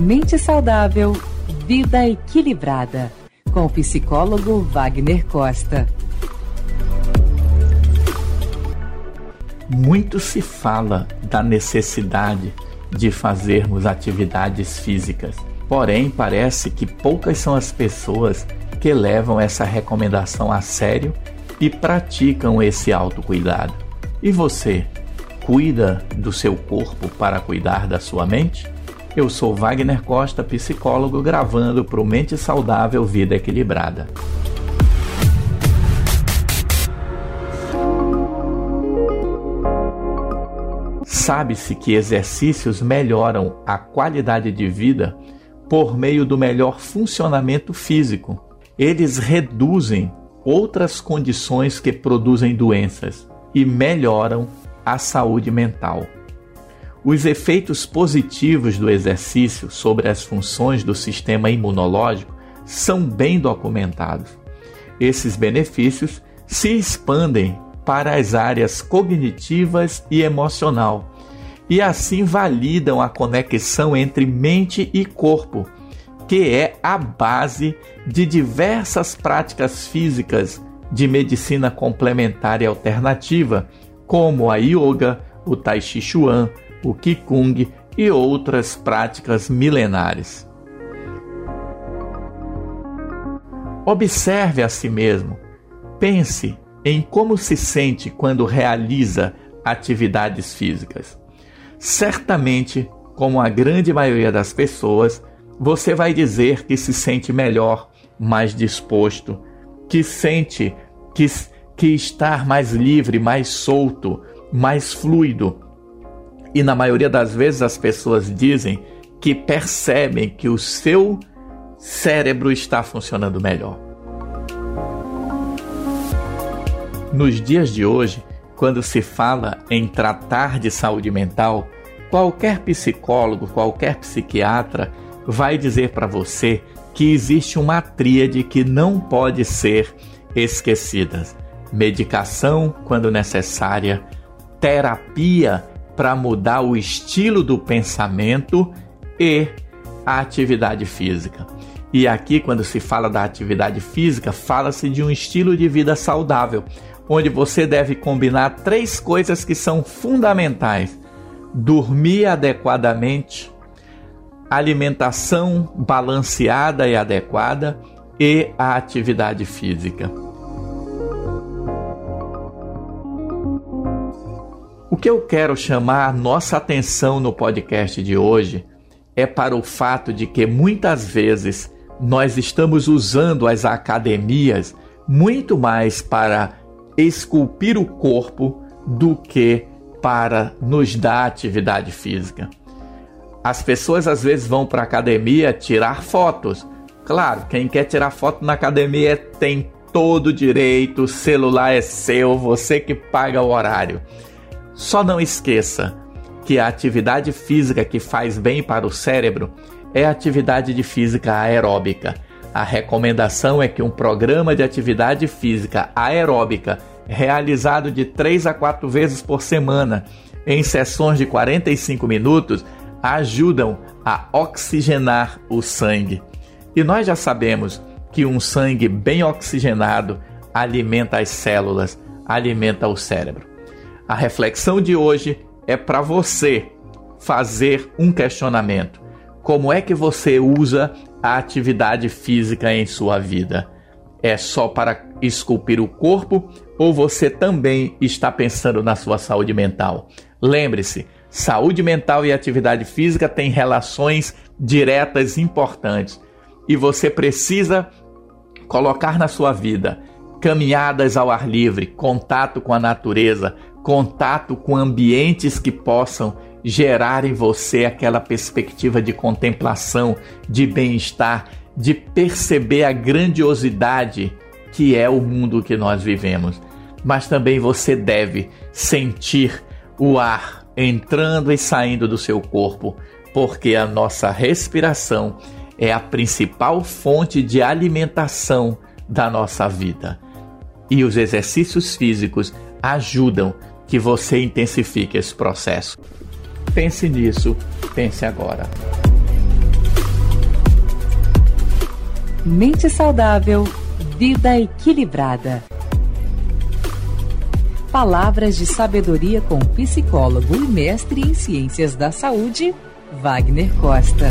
Mente saudável, vida equilibrada. Com o psicólogo Wagner Costa. Muito se fala da necessidade de fazermos atividades físicas. Porém, parece que poucas são as pessoas que levam essa recomendação a sério e praticam esse autocuidado. E você, cuida do seu corpo para cuidar da sua mente? Eu sou Wagner Costa, psicólogo, gravando para o Mente Saudável Vida Equilibrada. Sabe-se que exercícios melhoram a qualidade de vida por meio do melhor funcionamento físico. Eles reduzem outras condições que produzem doenças e melhoram a saúde mental. Os efeitos positivos do exercício sobre as funções do sistema imunológico são bem documentados. Esses benefícios se expandem para as áreas cognitivas e emocional, e assim validam a conexão entre mente e corpo, que é a base de diversas práticas físicas de medicina complementar e alternativa, como a yoga, o tai chi chuan, o qigong e outras práticas milenares. Observe a si mesmo. Pense em como se sente quando realiza atividades físicas. Certamente, como a grande maioria das pessoas, você vai dizer que se sente melhor, mais disposto, que sente que, que estar mais livre, mais solto, mais fluido. E na maioria das vezes as pessoas dizem que percebem que o seu cérebro está funcionando melhor. Nos dias de hoje, quando se fala em tratar de saúde mental, qualquer psicólogo, qualquer psiquiatra vai dizer para você que existe uma tríade que não pode ser esquecida: medicação quando necessária, terapia para mudar o estilo do pensamento e a atividade física. E aqui, quando se fala da atividade física, fala-se de um estilo de vida saudável onde você deve combinar três coisas que são fundamentais: dormir adequadamente, alimentação balanceada e adequada e a atividade física. Que eu quero chamar a nossa atenção no podcast de hoje é para o fato de que muitas vezes nós estamos usando as academias muito mais para esculpir o corpo do que para nos dar atividade física. As pessoas às vezes vão para a academia tirar fotos. Claro, quem quer tirar foto na academia tem todo direito, o celular é seu, você que paga o horário. Só não esqueça que a atividade física que faz bem para o cérebro é a atividade de física aeróbica. A recomendação é que um programa de atividade física aeróbica realizado de 3 a 4 vezes por semana, em sessões de 45 minutos, ajudam a oxigenar o sangue. E nós já sabemos que um sangue bem oxigenado alimenta as células, alimenta o cérebro. A reflexão de hoje é para você fazer um questionamento. Como é que você usa a atividade física em sua vida? É só para esculpir o corpo ou você também está pensando na sua saúde mental? Lembre-se, saúde mental e atividade física têm relações diretas importantes e você precisa colocar na sua vida caminhadas ao ar livre, contato com a natureza, contato com ambientes que possam gerar em você aquela perspectiva de contemplação, de bem-estar, de perceber a grandiosidade que é o mundo que nós vivemos mas também você deve sentir o ar entrando e saindo do seu corpo, porque a nossa respiração é a principal fonte de alimentação da nossa vida. E os exercícios físicos ajudam que você intensifique esse processo. Pense nisso, pense agora. Mente saudável, vida equilibrada. Palavras de sabedoria com psicólogo e mestre em ciências da saúde, Wagner Costa.